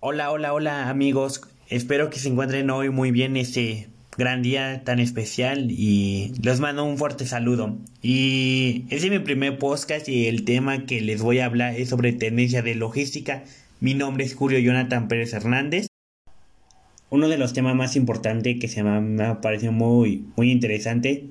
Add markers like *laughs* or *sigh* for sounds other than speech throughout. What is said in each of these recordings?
Hola, hola, hola amigos. Espero que se encuentren hoy muy bien este gran día tan especial y les mando un fuerte saludo. Y este es mi primer podcast y el tema que les voy a hablar es sobre tendencia de logística. Mi nombre es Julio Jonathan Pérez Hernández. Uno de los temas más importantes que se me ha parecido muy, muy interesante,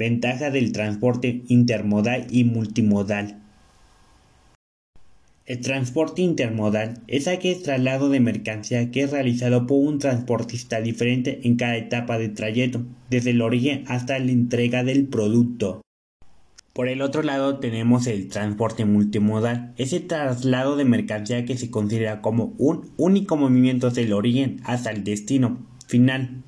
ventaja del transporte intermodal y multimodal. El transporte intermodal es aquel traslado de mercancía que es realizado por un transportista diferente en cada etapa del trayecto, desde el origen hasta la entrega del producto. Por el otro lado tenemos el transporte multimodal, ese traslado de mercancía que se considera como un único movimiento desde el origen hasta el destino final.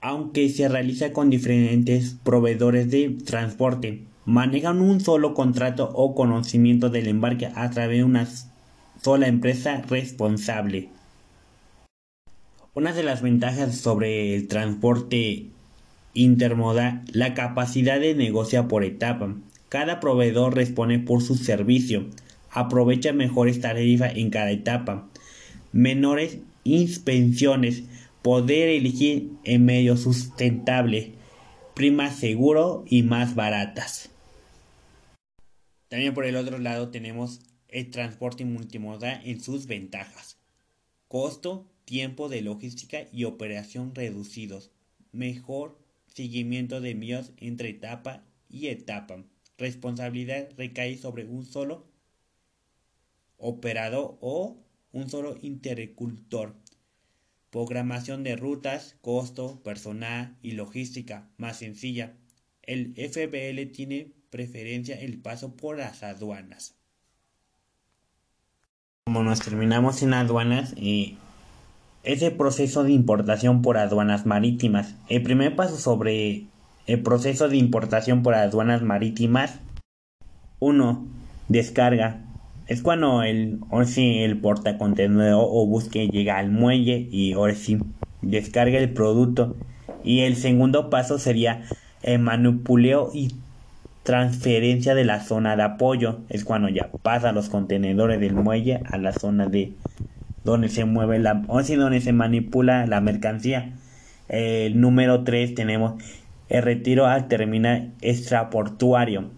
Aunque se realiza con diferentes proveedores de transporte, manejan un solo contrato o conocimiento del embarque a través de una sola empresa responsable. Una de las ventajas sobre el transporte intermodal, la capacidad de negociar por etapa. Cada proveedor responde por su servicio, aprovecha mejores tarifas en cada etapa, menores inspecciones, poder elegir en medio sustentable, primas seguro y más baratas. También por el otro lado tenemos el transporte multimodal en sus ventajas. Costo, tiempo de logística y operación reducidos. Mejor seguimiento de envíos entre etapa y etapa. Responsabilidad recae sobre un solo operador o un solo intercultor. Programación de rutas, costo, personal y logística más sencilla. El FBL tiene preferencia el paso por las aduanas. Como nos terminamos en aduanas, eh, ese proceso de importación por aduanas marítimas. El primer paso sobre el proceso de importación por aduanas marítimas. 1. Descarga. Es cuando el, o si el portacontenedor o busque llega al muelle y ahora sí descarga el producto. Y el segundo paso sería el manipuleo y transferencia de la zona de apoyo. Es cuando ya pasa los contenedores del muelle a la zona de donde se mueve la, o si donde se manipula la mercancía. El número 3 tenemos el retiro al terminal extraportuario.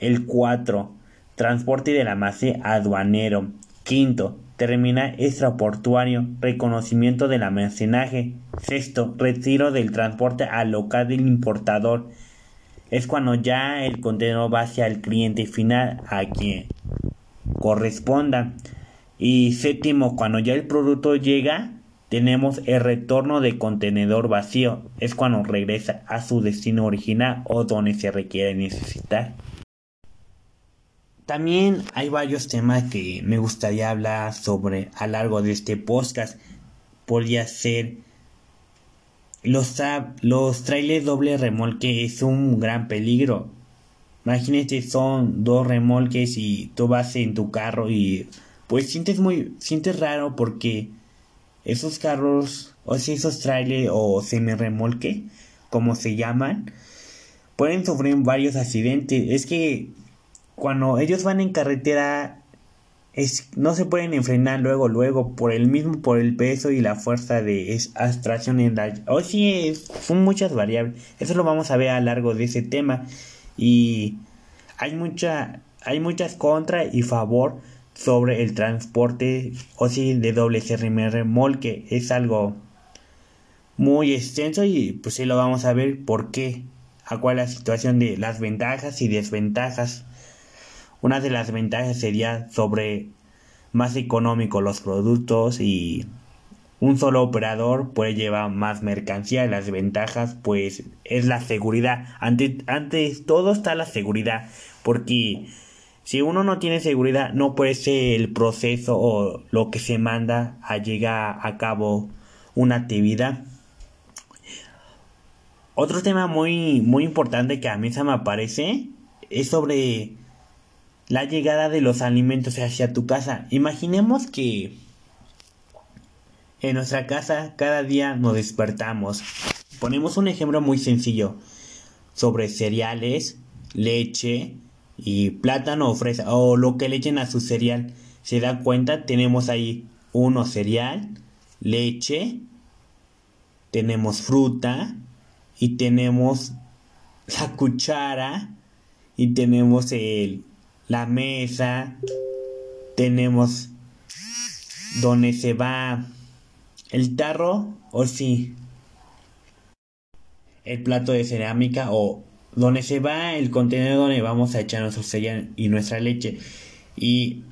El 4, transporte de la masa aduanero. Quinto, terminal extraportuario, reconocimiento del almacenaje. Sexto, retiro del transporte al local del importador es cuando ya el contenedor va hacia el cliente final a quien corresponda. Y séptimo, cuando ya el producto llega, tenemos el retorno de contenedor vacío. Es cuando regresa a su destino original o donde se requiere necesitar. También hay varios temas que me gustaría hablar sobre a lo largo de este podcast. Podría ser los, los trailers doble remolque es un gran peligro. Imagínate, son dos remolques y tú vas en tu carro y pues sientes muy, sientes raro porque esos carros, o si esos trailers o semi remolque, como se llaman, pueden sufrir varios accidentes. Es que cuando ellos van en carretera es, no se pueden enfrenar luego, luego, por el mismo, por el peso y la fuerza de abstracción en la... O sí, son muchas variables. Eso lo vamos a ver a lo largo de ese tema. Y hay mucha, hay muchas contra y favor sobre el transporte o sí de doble CRM que Es algo muy extenso y pues sí lo vamos a ver por qué. A cuál la situación de las ventajas y desventajas una de las ventajas sería sobre más económico los productos y un solo operador puede llevar más mercancía. Las ventajas pues es la seguridad. Ante, antes todo está la seguridad porque si uno no tiene seguridad no puede ser el proceso o lo que se manda a llegar a cabo una actividad. Otro tema muy, muy importante que a mí se me aparece es sobre la llegada de los alimentos hacia tu casa. Imaginemos que en nuestra casa cada día nos despertamos. Ponemos un ejemplo muy sencillo sobre cereales, leche y plátano o fresa o lo que le echen a su cereal. se da cuenta, tenemos ahí uno cereal, leche, tenemos fruta y tenemos la cuchara y tenemos el, la mesa, tenemos donde se va. El tarro o sí. El plato de cerámica o donde se va el contenedor donde vamos a echar nuestro cereal y nuestra leche. Y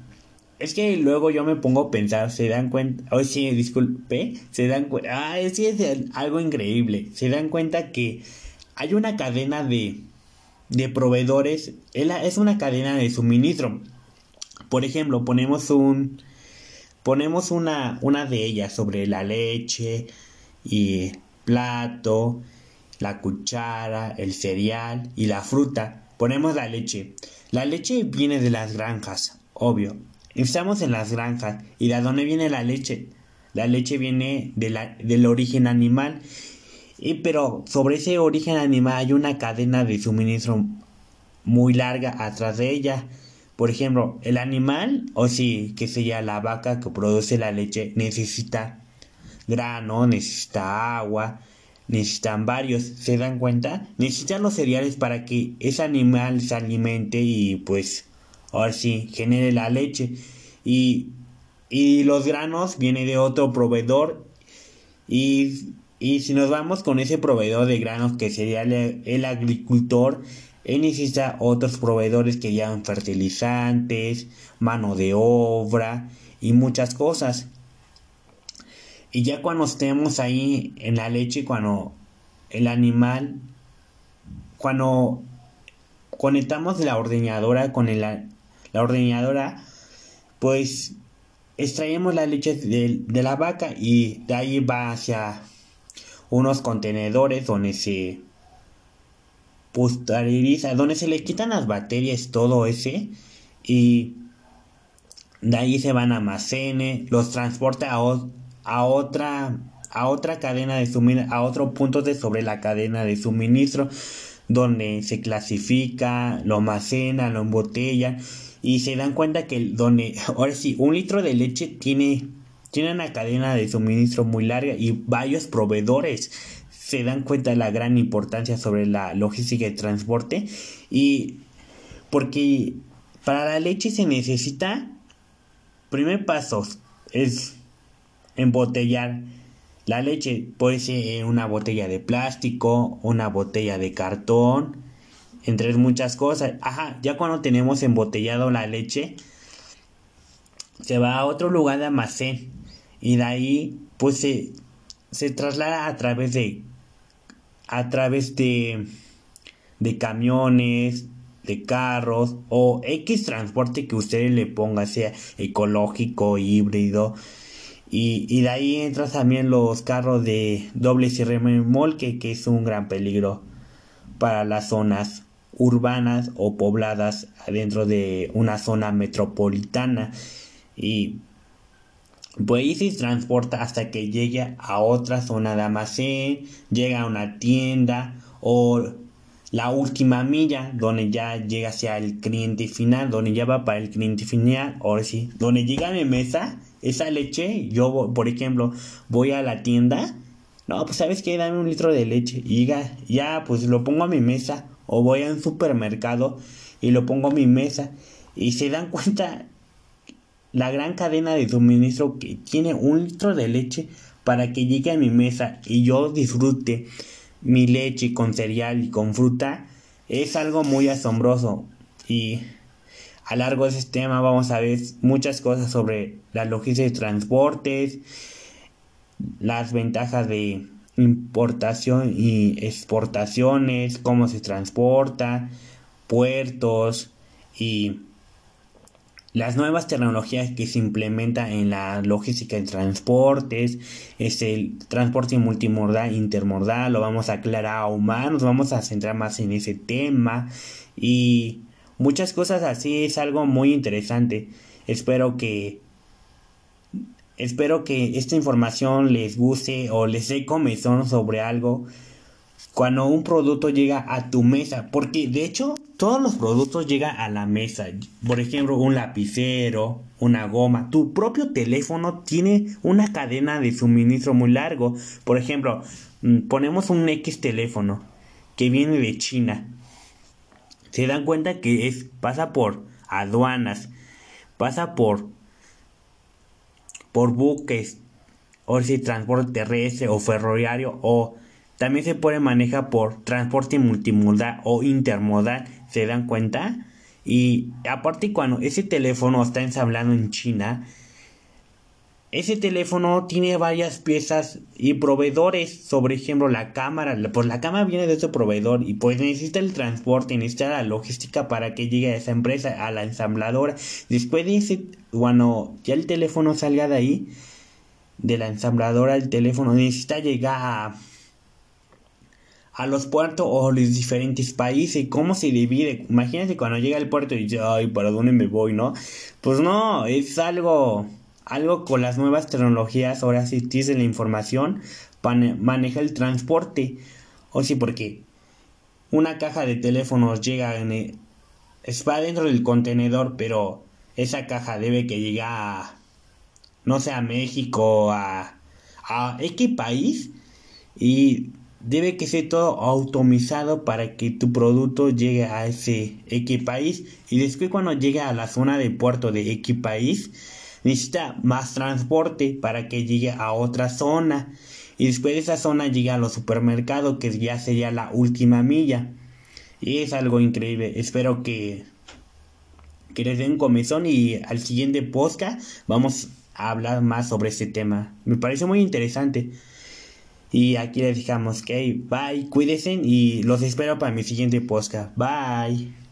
es que luego yo me pongo a pensar, se dan cuenta, hoy sí, disculpe, se dan cuenta, ah, es algo increíble, se dan cuenta que hay una cadena de, de proveedores, es una cadena de suministro. Por ejemplo, ponemos un, ponemos una, una de ellas sobre la leche y plato, la cuchara, el cereal y la fruta. Ponemos la leche. La leche viene de las granjas, obvio. Estamos en las granjas. ¿Y de dónde viene la leche? La leche viene de la, del origen animal. Y, pero sobre ese origen animal hay una cadena de suministro muy larga atrás de ella. Por ejemplo, el animal, o sí, que sería la vaca que produce la leche, necesita grano, necesita agua, necesitan varios, ¿se dan cuenta? Necesitan los cereales para que ese animal se alimente y pues ahora sí genere la leche. Y, y los granos viene de otro proveedor y, y, si nos vamos con ese proveedor de granos que sería el, agricultor, él necesita otros proveedores que llevan fertilizantes, mano de obra y muchas cosas. Y ya cuando estemos ahí en la leche, cuando el animal, cuando conectamos la ordeñadora con la ordeñadora, pues extraemos la leche de, de, la vaca y de ahí va hacia unos contenedores donde se posterioriza, donde se le quitan las bacterias, todo ese, y de ahí se van a almacenes, los transporta a, a otra a otra cadena de suministro, a otro punto de sobre la cadena de suministro, donde se clasifica, lo almacena, lo embotella y se dan cuenta que donde *laughs* ahora sí un litro de leche tiene tiene una cadena de suministro muy larga y varios proveedores se dan cuenta de la gran importancia sobre la logística de transporte. Y porque para la leche se necesita primer paso es embotellar la leche. Puede ser una botella de plástico una botella de cartón entre muchas cosas. Ajá ya cuando tenemos embotellado la leche se va a otro lugar de almacén y de ahí pues se, se traslada a través de a través de, de camiones, de carros o X transporte que usted le ponga, sea ecológico, híbrido. Y, y de ahí entran también los carros de doble cierre remolque, que es un gran peligro para las zonas urbanas o pobladas dentro de una zona metropolitana. Y pues se transporta hasta que llegue a otra zona de almacén, llega a una tienda o la última milla donde ya llega hacia el cliente final, donde ya va para el cliente final, ahora sí, donde llega a mi mesa esa leche, yo por ejemplo voy a la tienda, no, pues sabes que dame un litro de leche y ya, ya pues lo pongo a mi mesa o voy a un supermercado y lo pongo a mi mesa y se dan cuenta la gran cadena de suministro que tiene un litro de leche para que llegue a mi mesa y yo disfrute mi leche con cereal y con fruta es algo muy asombroso. Y a largo de este tema vamos a ver muchas cosas sobre la logística de transportes, las ventajas de importación y exportaciones, cómo se transporta, puertos y las nuevas tecnologías que se implementan en la logística de transportes, es el transporte multimodal, intermodal, lo vamos a aclarar aún más, nos vamos a centrar más en ese tema y muchas cosas así, es algo muy interesante. Espero que espero que esta información les guste o les dé comezón sobre algo cuando un producto llega a tu mesa, porque de hecho todos los productos llegan a la mesa. Por ejemplo, un lapicero, una goma. Tu propio teléfono tiene una cadena de suministro muy largo. Por ejemplo, mm, ponemos un X teléfono que viene de China. Se dan cuenta que es pasa por aduanas, pasa por por buques, o si transporte terrestre o ferroviario o también se puede manejar por transporte multimodal o intermodal, ¿se dan cuenta? Y aparte cuando ese teléfono está ensamblado en China, ese teléfono tiene varias piezas y proveedores, sobre ejemplo la cámara, pues la cámara viene de ese proveedor y pues necesita el transporte, necesita la logística para que llegue a esa empresa, a la ensambladora. Después de ese, cuando ya el teléfono salga de ahí, de la ensambladora, el teléfono necesita llegar a a los puertos o los diferentes países, cómo se divide. Imagínate cuando llega al puerto y dice, ay, ¿para dónde me voy, no? Pues no, es algo, algo con las nuevas tecnologías, ahora sí tienes la información, maneja el transporte. O sí, porque una caja de teléfonos llega en el, va dentro del contenedor, pero esa caja debe que llegue a, no sé, a México, a, a X país y debe que ser todo automatizado para que tu producto llegue a ese X país y después cuando llegue a la zona de puerto de X país necesita más transporte para que llegue a otra zona. Y después de esa zona llega a los supermercados que ya sería la última milla. Y es algo increíble. Espero que que les den comezón y al siguiente podcast vamos a hablar más sobre este tema. Me parece muy interesante y aquí les dejamos que bye, cuídense y los espero para mi siguiente podcast. Bye.